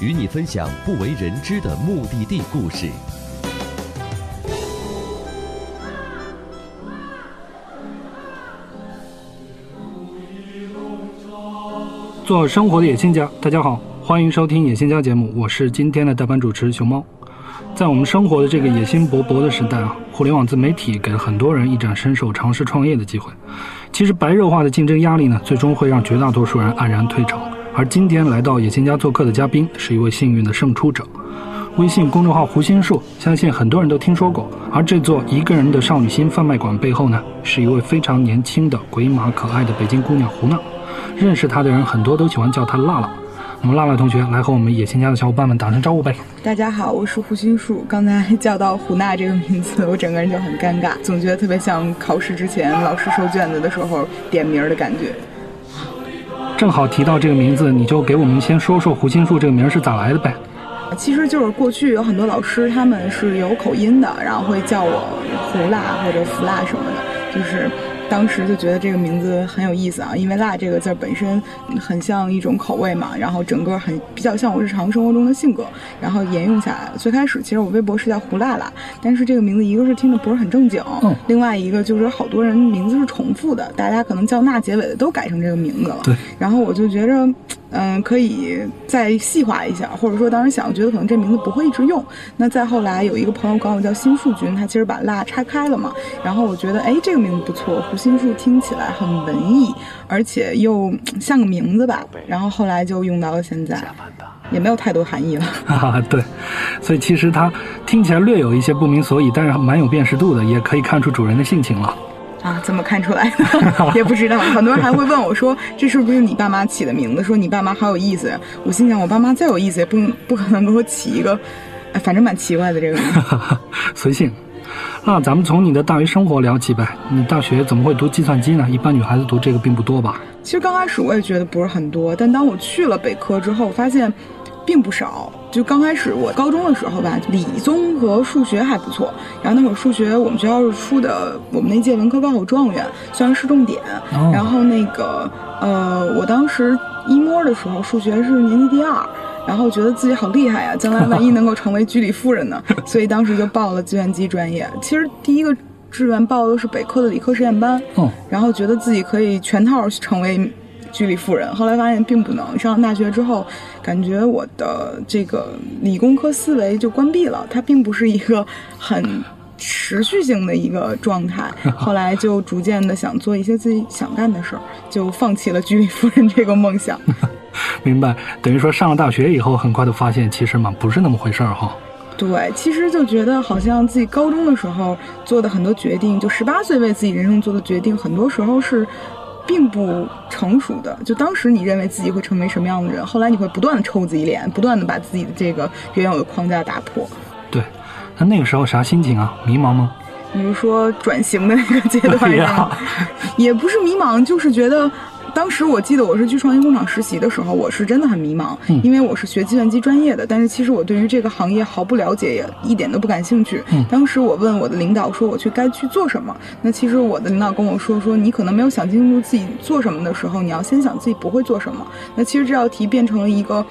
与你分享不为人知的目的地故事。做生活的野心家，大家好，欢迎收听野心家节目，我是今天的代班主持熊猫。在我们生活的这个野心勃勃的时代啊，互联网自媒体给了很多人一展身手、尝试创业的机会。其实白热化的竞争压力呢，最终会让绝大多数人黯然退场。而今天来到野心家做客的嘉宾是一位幸运的胜出者。微信公众号胡心树，相信很多人都听说过。而这座一个人的少女心贩卖馆背后呢，是一位非常年轻的鬼马可爱的北京姑娘胡娜。认识她的人很多都喜欢叫她辣辣。那么辣辣同学来和我们野心家的小伙伴们打声招呼呗。大家好，我是胡心树。刚才 叫到胡娜这个名字，我整个人就很尴尬，总觉得特别像考试之前老师收卷子的时候点名的感觉。正好提到这个名字，你就给我们先说说胡心树这个名儿是咋来的呗。其实就是过去有很多老师他们是有口音的，然后会叫我胡辣或者福辣什么的，就是。当时就觉得这个名字很有意思啊，因为“辣”这个字本身很像一种口味嘛，然后整个很比较像我日常生活中的性格，然后沿用下来。最开始其实我微博是叫胡辣辣，但是这个名字一个是听着不是很正经，嗯另外一个就是好多人名字是重复的，大家可能叫娜结尾的都改成这个名字了。对，然后我就觉着，嗯、可以再细化一下，或者说当时想，我觉得可能这名字不会一直用。那再后来有一个朋友管我叫新树君，他其实把蜡拆开了嘛，然后我觉得，哎，这个名字不错，胡心树听起来很文艺，而且又嗯像个名字吧。然后后来就用到了现在，也没有太多含义了。哈哈，对，所以其实它听起来略有一些不明所以，但是蛮有辨识度的，也可以看出主人的性情了。啊，怎么看出来的？也不知道，很多人还会问我说，这是不是你爸妈起的名字？说你爸妈好有意思呀。我心想，我爸妈再有意思，也不不可能给我起一个，哎，反正蛮奇怪的这个名字。随性。那咱们从你的大学生活聊起呗。你大学怎么会读计算机呢？一般女孩子读这个并不多吧？其实刚开始我也觉得不是很多，但当我去了北科之后，发现并不少。就刚开始我高中的时候吧，理综和数学还不错。然后那会儿数学我们学校是出的，我们那届文科高考状元，虽然是重点。哦然后那个呃，我当时一摸的时候数学是年级第二。然后觉得自己好厉害呀、将来万一能够成为居里夫人呢？所以当时就报了计算机专业。其实第一个志愿报的是北科的理科实验班，哦，然后觉得自己可以全套成为居里夫人，后来发现并不能。上了大学之后，感觉我的这个理工科思维就关闭了，它并不是一个很持续性的一个状态。后来就逐渐的想做一些自己想干的事儿，就放弃了居里夫人这个梦想。明白。等于说上了大学以后，很快就发现其实嘛不是那么回事儿哈。对，其实就觉得好像自己高中的时候做的很多决定，就十八岁为自己人生做的决定，很多时候是并不成熟的。就当时你认为自己会成为什么样的人，后来你会不断的抽自己脸，不断的把自己的这个原有的框架打破。对，那那个时候啥心情啊？迷茫吗？比如说转型的那个阶段也不是迷茫，就是觉得。当时我记得我是去创新工厂实习的时候，我是真的很迷茫，嗯因为我是学计算机专业的，但是其实我对于这个行业毫不了解，也一点都不感兴趣。嗯当时我问我的领导说我去该去做什么，那其实我的领导跟我说说你可能没有想清楚自己做什么的时候，你要先想自己不会做什么。那其实这道题变成了一个。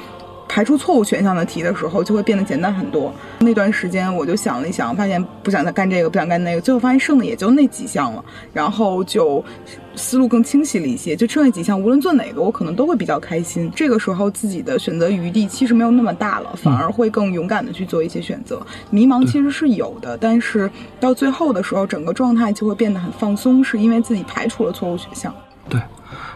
排除错误选项的题的时候，就会变得简单很多。那段时间我就想了一想，发现不想再干这个，不想干那个，最后发现剩的也就那几项了，然后就思路更清晰了一些。就剩下几项，无论做哪个，我可能都会比较开心。这个时候自己的选择余地其实没有那么大了，反而会更勇敢的去做一些选择。迷茫其实是有的，但是到最后的时候，整个状态就会变得很放松，是因为自己排除了错误选项。对，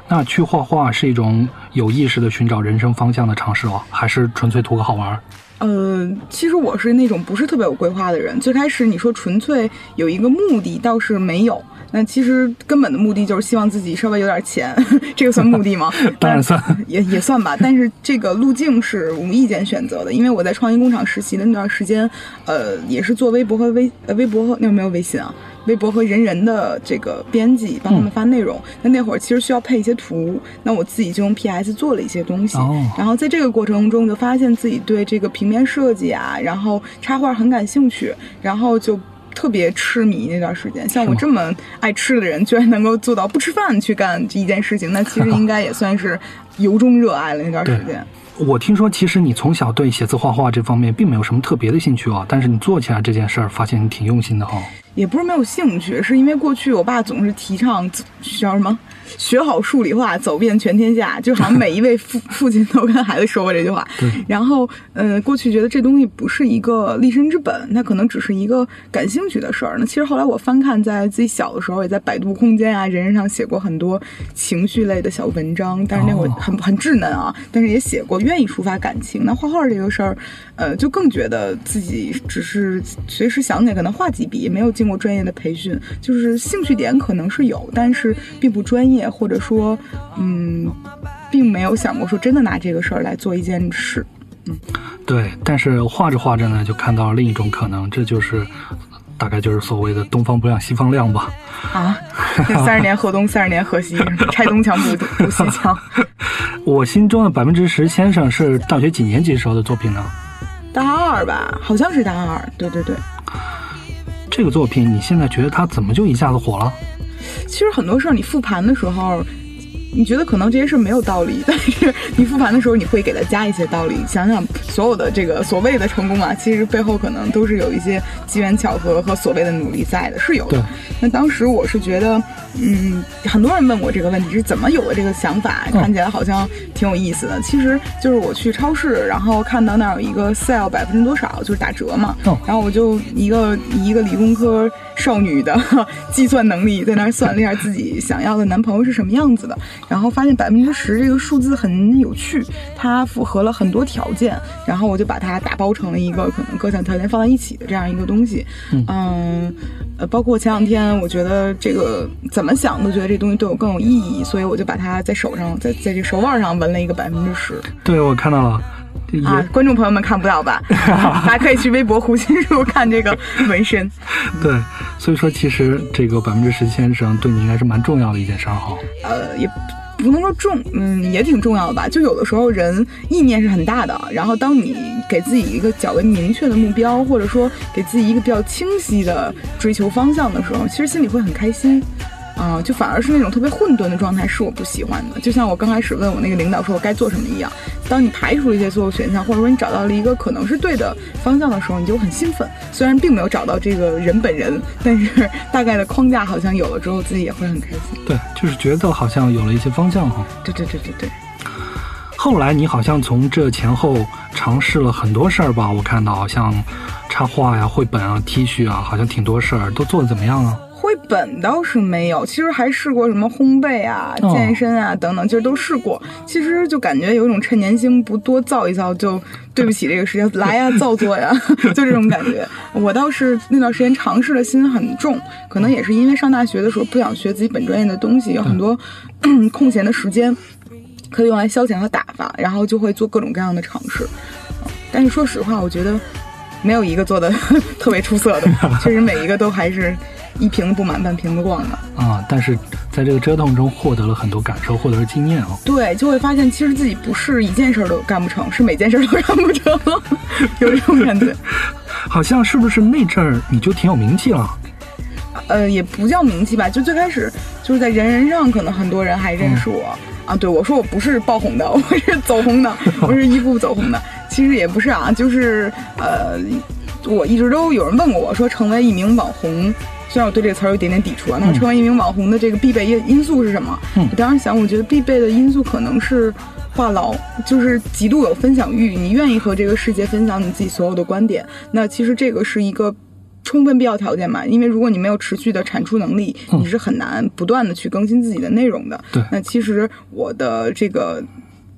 那去画画是一种有意识的寻找人生方向的尝试哦，还是纯粹图个好玩儿？呃，其实我是那种不是特别有规划的人。最开始你说纯粹有一个目的倒是没有，那其实根本的目的就是希望自己稍微有点钱，这个算目的吗？当然算，也也算吧。但是这个路径是无意间选择的，因为我在创新工厂实习的那段时间，呃，也是做微博和微呃微博和那没有微信啊。微博和人人的这个编辑帮他们发内容，那那会儿其实需要配一些图，那我自己就用 PS 做了一些东西，然后在这个过程中就发现自己对这个平面设计啊，然后插画很感兴趣，然后就特别痴迷那段时间。像我这么爱吃的人，居然能够做到不吃饭去干这一件事情，那其实应该也算是由衷热爱了那段时间。我听说，其实你从小对写字画画这方面并没有什么特别的兴趣啊，但是你做起来这件事儿，发现你挺用心的哈。也不是没有兴趣，是因为过去我爸总是提倡叫什么“学好数理化，走遍全天下”，就好像每一位父父亲都跟孩子说过这句话。然后，嗯，过去觉得这东西不是一个立身之本，它可能只是一个感兴趣的事儿。那其实后来我翻看，在自己小的时候，也在百度空间啊、人人上写过很多情绪类的小文章，但是那会儿很很稚嫩啊，但是也写过愿意抒发感情。那画画这个事儿，呃，就更觉得自己只是随时想起来可能画几笔，没有经。过专业的培训，就是兴趣点可能是有，但是并不专业，或者说，嗯，并没有想过说真的拿这个事儿来做一件事。嗯，对。但是画着画着呢，就看到了另一种可能，这就是大概就是所谓的“东方不亮西方亮”吧。啊，三十年河东，三十年河西，拆东墙补补西墙。我心中的百分之十先生是大学几年级时候的作品呢？大二吧，好像是大二。对对对。这个作品，你现在觉得它怎么就一下子火了？其实很多事儿，你复盘的时候。你觉得可能这些事没有道理，但是你复盘的时候，你会给它加一些道理。想想所有的这个所谓的成功啊，其实背后可能都是有一些机缘巧合和所谓的努力在的，是有的。那当时我是觉得，嗯，很多人问我这个问题是怎么有了这个想法，看起来好像挺有意思的。其实就是我去超市，然后看到那儿有一个 sale 百分之多少，就是打折嘛。然后我就一个一个理工科少女的 计算能力，在那儿算了一下自己想要的男朋友是什么样子的。然后发现百分之十这个数字很有趣，它符合了很多条件，然后我就把它打包成了一个可能各项条件放在一起的这样一个东西。嗯，呃，包括前两天我觉得这个怎么想都觉得这东西对我更有意义，所以我就把它在手上，在在这手腕上纹了一个百分之十。对，我看到了。啊，观众朋友们看不到吧？大家可以去微博胡心树看这个纹身。对，所以说其实这个百分之十先生对你应该是蛮重要的一件事儿哈。呃，也不能说重，嗯，也挺重要的吧。就有的时候人意念是很大的，然后当你给自己一个较为明确的目标，或者说给自己一个比较清晰的追求方向的时候，其实心里会很开心。啊，就反而是那种特别混沌的状态，是我不喜欢的。就像我刚开始问我那个领导说我该做什么一样，当你排除了一些所有选项，或者说你找到了一个可能是对的方向的时候，你就很兴奋。虽然并没有找到这个人本人，但是大概的框架好像有了之后，自己也会很开心。对，就是觉得好像有了一些方向哈。对对对对对。后来你好像从这前后尝试了很多事儿吧？我看到像插画呀、绘本啊、T 恤啊，好像挺多事儿，都做的怎么样啊？绘本倒是没有，其实还试过什么烘焙啊、健身啊等等，其实都试过。其实就感觉有一种趁年轻不多造一造，就对不起这个时间，来呀，造作呀，就这种感觉。我倒是那段时间尝试的心很重，可能也是因为上大学的时候不想学自己本专业的东西，有很多空闲的时间可以用来消遣和打发，然后就会做各种各样的尝试。但是说实话，我觉得没有一个做的 特别出色的，确实每一个都还是。一瓶子不满半瓶子逛的啊！但是在这个折腾中获得了很多感受，获得了经验哦。对，就会发现其实自己不是一件事儿都干不成，是每件事都干不成，有这种感觉。好像是不是那阵儿你就挺有名气了？呃，也不叫名气吧，就最开始就是在人人上，可能很多人还认识我啊。对，我说我不是爆红的，我是走红的，我是一步步走红的。其实也不是啊，就是呃，我一直都有人问过我说，成为一名网红。虽然我对这个词儿有一点点抵触啊，那成为一名网红的这个必备因因素是什么？我当时想，我觉得必备的因素可能是话痨，就是极度有分享欲，你愿意和这个世界分享你自己所有的观点。那其实这个是一个充分必要条件嘛，因为如果你没有持续的产出能力，你是很难不断的去更新自己的内容的。对，那其实我的这个。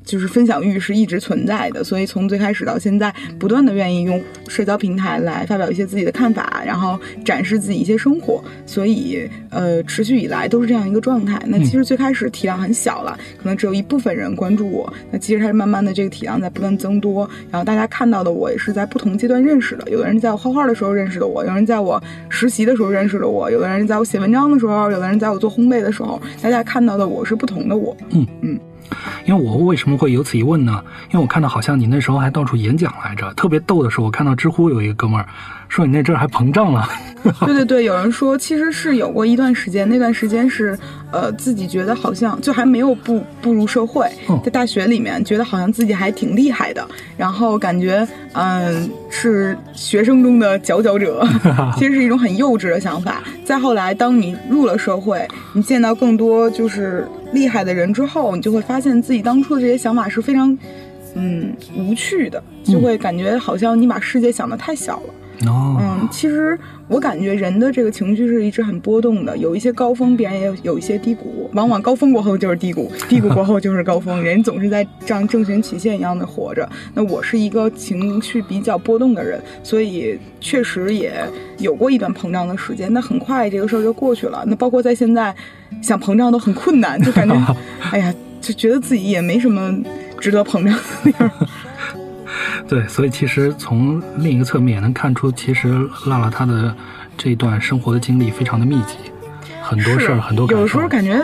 就是分享欲是一直存在的，所以从最开始到现在，不断的愿意用社交平台来发表一些自己的看法，然后展示自己一些生活，所以呃，持续以来都是这样一个状态。那其实最开始体量很小了，可能只有一部分人关注我，那其实它是慢慢的这个体量在不断增多，然后大家看到的我也是在不同阶段认识的，有的人在我画画的时候认识的我，有人在我实习的时候认识的我，有的人在我写文章的时候，有的人在我做烘焙的时候，大家看到的我是不同的我。嗯嗯。因为我为什么会有此一问呢？因为我看到好像你那时候还到处演讲来着，特别逗的是，我看到知乎有一个哥们儿说你那阵儿还膨胀了。对对对，有人说其实是有过一段时间，那段时间是呃自己觉得好像就还没有步步入社会，在大学里面觉得好像自己还挺厉害的，然后感觉嗯是学生中的佼佼者，其实是一种很幼稚的想法。再后来，当你入了社会，你见到更多就是厉害的人之后，你就会发现自己当初的这些想法是非常嗯无趣的，就会感觉好像你把世界想得太小了。哦，嗯，其实我感觉人的这个情绪是一直很波动的，有一些高峰，必然也有有一些低谷，往往高峰过后就是低谷，低谷过后就是高峰，人总是在这样正弦曲线一样的活着。那我是一个情绪比较波动的人，所以确实也有过一段膨胀的时间，那很快这个事儿就过去了。那包括在现在，想膨胀都很困难，就感觉，哎呀，就觉得自己也没什么值得膨胀的地儿。对，所以其实从另一个侧面也能看出，其实辣辣她的这一段生活的经历非常的密集，很多事儿，很多感受。有时候感觉，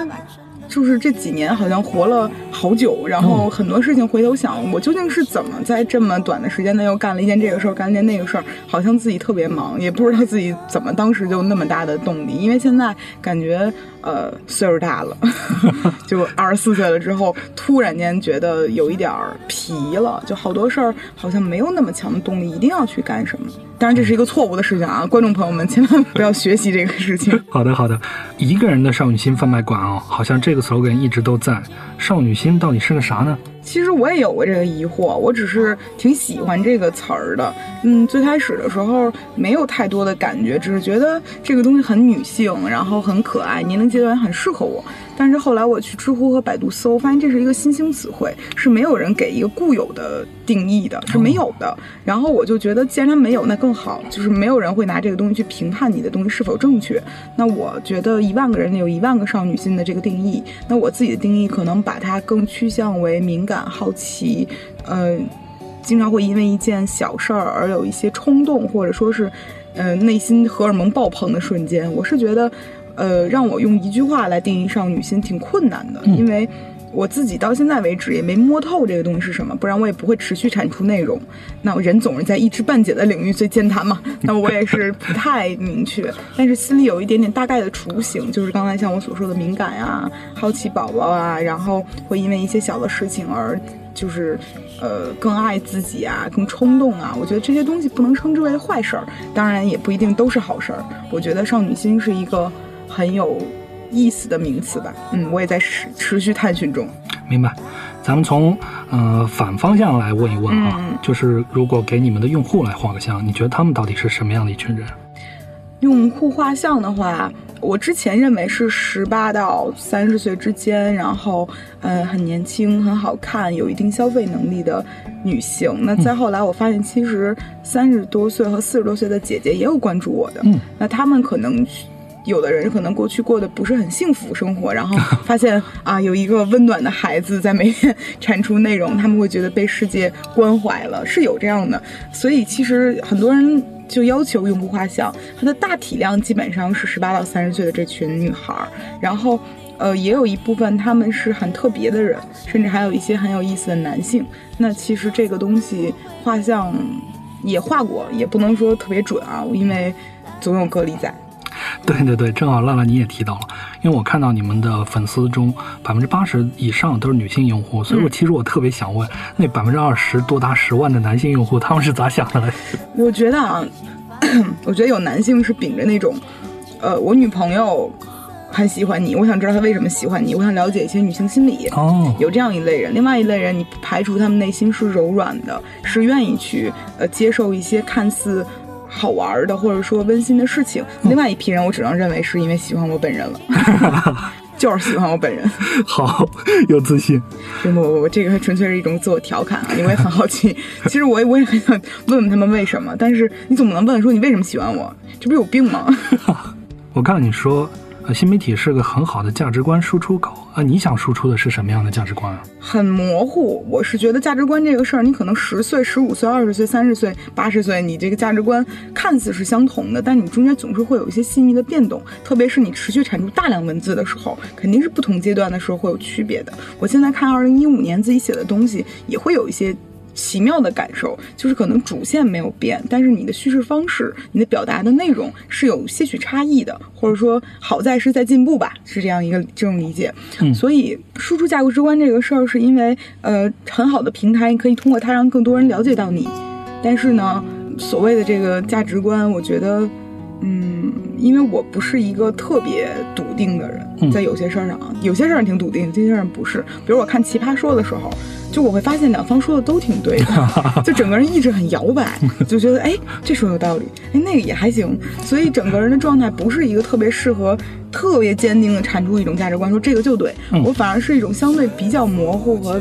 就是这几年好像活了好久，然后很多事情回头想，我究竟是怎么在这么短的时间内又干了一件这个事儿，干了一件那个事儿，好像自己特别忙，也不知道自己怎么当时就那么大的动力。因为现在感觉，呃，岁数大了，就二十四岁了之后，突然间觉得有一点儿疲了，就好多事儿好像没有那么强的动力，一定要去干什么。当然这是一个错误的事情啊，观众朋友们千万不要学习这个事情。好的，好的，一个人的少女心贩卖馆哦，好像这个 slogan 一直都在。少女心到底是个啥呢？其实我也有过这个疑惑，我只是挺喜欢这个词儿的。嗯，最开始的时候没有太多的感觉，只是觉得这个东西很女性，然后很可爱，年龄阶段很适合我。但是后来我去知乎和百度搜，发现这是一个新兴词汇，是没有人给一个固有的定义的，是没有的。然后我就觉得，既然它没有，那更好，就是没有人会拿这个东西去评判你的东西是否正确。那我觉得一万个人有一万个少女心的这个定义，那我自己的定义可能把它更趋向为敏感、好奇，呃，经常会因为一件小事儿而有一些冲动，或者说是，呃，内心荷尔蒙爆棚的瞬间。我是觉得。呃，让我用一句话来定义少女心挺困难的，因为我自己到现在为止也没摸透这个东西是什么，不然我也不会持续产出内容。那人总是在一知半解的领域最健谈嘛，那我也是不太明确，但是心里有一点点大概的雏形，就是刚才像我所说的敏感呀、好奇宝宝啊，然后会因为一些小的事情而就是呃更爱自己啊、更冲动啊。我觉得这些东西不能称之为坏事儿，当然也不一定都是好事儿。我觉得少女心是一个。很有意思的名词吧，嗯，我也在持持续探寻中。明白，咱们从呃反方向来问一问啊，就是如果给你们的用户来画个像，你觉得他们到底是什么样的一群人？用户画像的话，我之前认为是十八到三十岁之间，然后嗯很年轻、很好看、有一定消费能力的女性。那再后来，我发现其实三十多岁和四十多岁的姐姐也有关注我的，嗯，那他们可能。有的人可能过去过得不是很幸福生活，然后 发现啊有一个温暖的孩子在每天产出内容，他们会觉得被世界关怀了，是有这样的。所以其实很多人就要求用户画像，它的大体量基本上是十八到三十岁的这群女孩儿，然后呃也有一部分他们是很特别的人，甚至还有一些很有意思的男性。那其实这个东西画像也画过，也不能说特别准啊，因为总有个例在。对对对，正好浪浪你也提到了，因为我看到你们的粉丝中百分之八十以上都是女性用户，所以我其实我特别想问，那百分之二十多达十万的男性用户他们是咋想的嘞？我觉得啊，我觉得有男性是秉着那种，呃，我女朋友很喜欢你，我想知道她为什么喜欢你，我想了解一些女性心理，哦，有这样一类人。另外一类人，你不排除他们内心是柔软的，是愿意去呃接受一些看似。好玩的或者说温馨的事情，另外一批人我只能认为是因为喜欢我本人了。就是喜欢我本人。好，有自信。不不不，这个纯粹是一种自我调侃啊，因为很好奇。其实我也我也很想问问他们为什么，但是你总不能问说你为什么喜欢我，这不是有病吗？我告诉你说。呃，新媒体是个很好的价值观输出口啊！你想输出的是什么样的价值观啊？很模糊。我是觉得价值观这个事儿，你可能十岁、十五岁、二十岁、三十岁、八十岁，你这个价值观看似是相同的，但你中间总是会有一些细腻的变动。特别是你持续产出大量文字的时候，肯定是不同阶段的时候会有区别的。我现在看二零一五年自己写的东西，也会有一些。奇妙的感受就是，可能主线没有变，但是你的叙事方式、你的表达的内容是有些许差异的，或者说好在是在进步吧，是这样一个这种理解。嗯，所以输出价值观这个事儿，是因为呃很好的平台，你可以通过它让更多人了解到你。但是呢，所谓的这个价值观，我觉得，嗯，因为我不是一个特别笃定的人，在有些事儿上，有些事儿挺笃定，有些事儿不是。比如我看《奇葩说》的时候。就我会发现两方说的都挺对的，就整个人意志很摇摆，就觉得哎这说有道理，哎那个也还行，所以整个人的状态不是一个特别适合特别坚定的产出一种价值观，说这个就对我反而是一种相对比较模糊和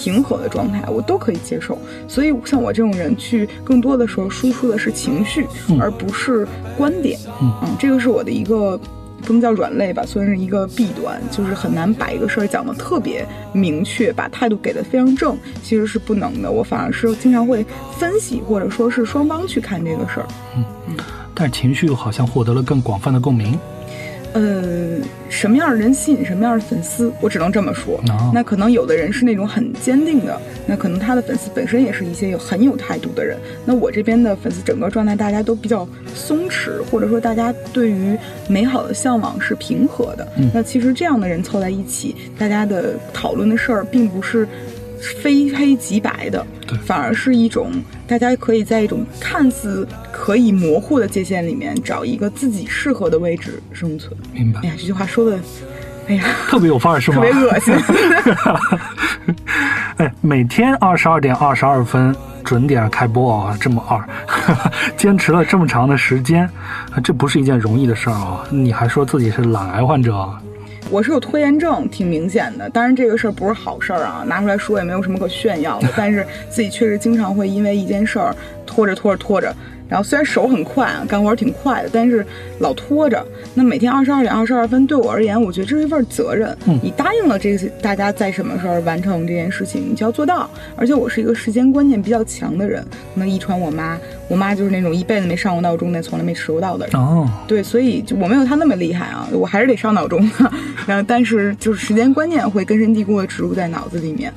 平和的状态，我都可以接受。所以像我这种人去更多的时候输出的是情绪，而不是观点，嗯，这个是我的一个。不能叫软肋吧，算是一个弊端，就是很难把一个事儿讲得特别明确，把态度给得非常正，其实是不能的。我反而是经常会分析，或者说是双方去看这个事儿。嗯嗯，但是情绪好像获得了更广泛的共鸣。呃，什么样的人吸引什么样的粉丝，我只能这么说。那可能有的人是那种很坚定的，那可能他的粉丝本身也是一些有很有态度的人。那我这边的粉丝整个状态大家都比较松弛，或者说大家对于美好的向往是平和的。那其实这样的人凑在一起，大家的讨论的事儿并不是。非黑即白的，对，反而是一种大家可以在一种看似可以模糊的界限里面找一个自己适合的位置生存。明白。哎呀，这句话说的，哎呀，特别有范儿，是吗？特别恶心。哎，每天二十二点二十二分准点开播啊，这么二，坚持了这么长的时间，这不是一件容易的事儿啊！你还说自己是懒癌患者。我是有拖延症，挺明显的。当然，这个事儿不是好事儿啊，拿出来说也没有什么可炫耀的。但是自己确实经常会因为一件事儿拖着拖着拖着。然后虽然手很快啊，干活挺快的，但是老拖着。那每天二十二点二十二分，对我而言，我觉得这是一份责任。嗯，你答应了这个大家在什么时候完成这件事情，你就要做到。而且我是一个时间观念比较强的人，可能遗传我妈，我妈就是那种一辈子没上过闹钟，但从来没迟过到的人。哦，对，所以就我没有她那么厉害啊，我还是得上闹钟。然后，但是就是时间观念会根深蒂固的植入在脑子里面。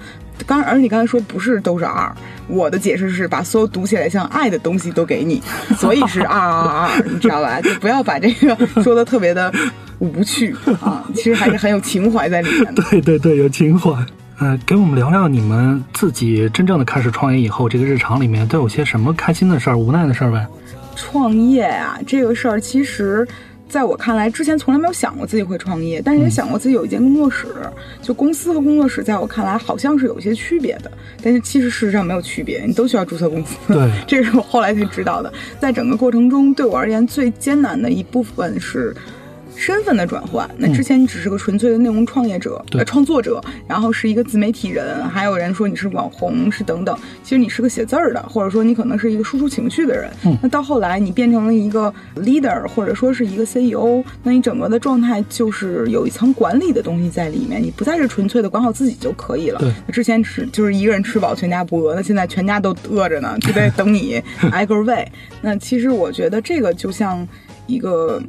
刚，而你刚才说不是都是二，我的解释是把所有读起来像爱的东西都给你，所以是二二二，你知道吧？就不要把这个说的特别的无趣啊，其实还是很有情怀在里面的。对对对，有情怀。嗯，给我们聊聊你们自己真正的开始创业以后，这个日常里面都有些什么开心的事儿、无奈的事儿呗？创业啊，这个事儿其实。在我看来，之前从来没有想过自己会创业，但是也想过自己有一间工作室。就公司和工作室，在我看来好像是有一些区别的，但是其实事实上没有区别，你都需要注册公司。对，这是我后来才知道的。在整个过程中，对我而言最艰难的一部分是。身份的转换，那之前你只是个纯粹的内容创业者、创作者，然后是一个自媒体人，还有人说你是网红，是等等。其实你是个写字儿的，或者说你可能是一个输出情绪的人。那到后来你变成了一个 leader，或者说是一个 CEO，那你整个的状态就是有一层管理的东西在里面，你不再是纯粹的管好自己就可以了。那之前是就是一个人吃饱全家不饿，那现在全家都饿着呢，就得等你挨个喂。那其实我觉得这个就像一个。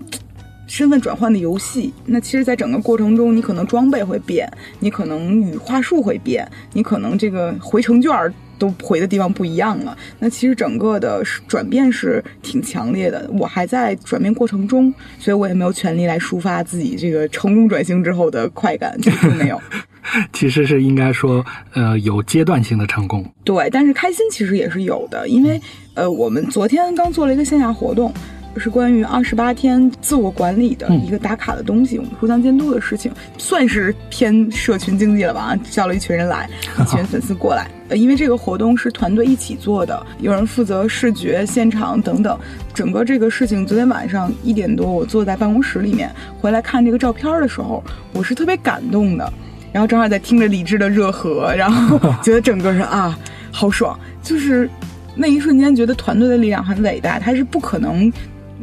身份转换的游戏，那其实，在整个过程中，你可能装备会变，你可能语话术会变，你可能这个回程券都回的地方不一样了。那其实整个的转变是挺强烈的。我还在转变过程中，所以我也没有权利来抒发自己这个成功转型之后的快感，就是没有。其实是应该说，呃，有阶段性的成功。对，但是开心其实也是有的，因为呃，我们昨天刚做了一个线下活动。是关于二十八天自我管理的一个打卡的东西，我们互相监督的事情，算是偏社群经济了吧？叫了一群人来，一群粉丝过来，呃，因为这个活动是团队一起做的，有人负责视觉、现场等等，整个这个事情，昨天晚上一点多，我坐在办公室里面回来看这个照片的时候，我是特别感动的。然后正好在听着李志的《热河》，然后 觉得整个人啊，好爽，就是那一瞬间觉得团队的力量很伟大，它是不可能。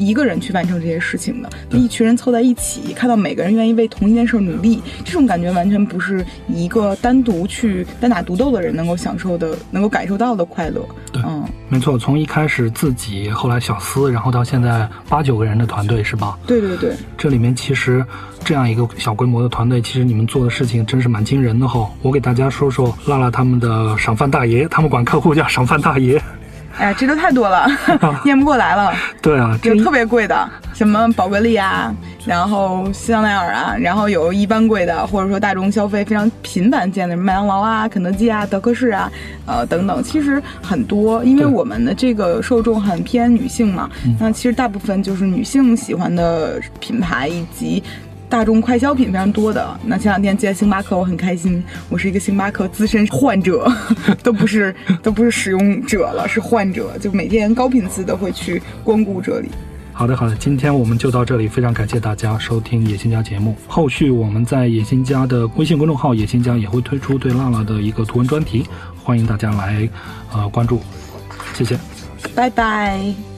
一个人去完成这些事情的，一群人凑在一起，看到每个人愿意为同一件事努力，这种感觉完全不是一个单独去单打独斗的人能够享受的、能够感受到的快乐。对，嗯，没错，从一开始自己，后来小司，然后到现在八九个人的团队，是吧？对对对，这里面其实这样一个小规模的团队，其实你们做的事情真是蛮惊人的哈。我给大家说说辣辣他们的赏饭大爷，他们管客户叫赏饭大爷。哎，这都太多了，念不过来了。对啊，有特别贵的，什么宝格丽啊，然后香奈儿啊，然后有一般贵的，或者说大众消费非常频繁见的，麦当劳啊、肯德基啊、德克士啊，呃等等，其实很多。因为我们的这个受众很偏女性嘛，那其实大部分就是女性喜欢的品牌以及。大众快消品非常多的，那前两天进星巴克，我很开心。我是一个星巴克资深患者，都不是都不是使用者了，是患者，就每天高频次的会去光顾这里。好的，好的，今天我们就到这里，非常感谢大家收听野心家节目。后续我们在野心家的微信公众号“野心家”也会推出对辣辣的一个图文专题，欢迎大家来呃关注。谢谢，拜拜。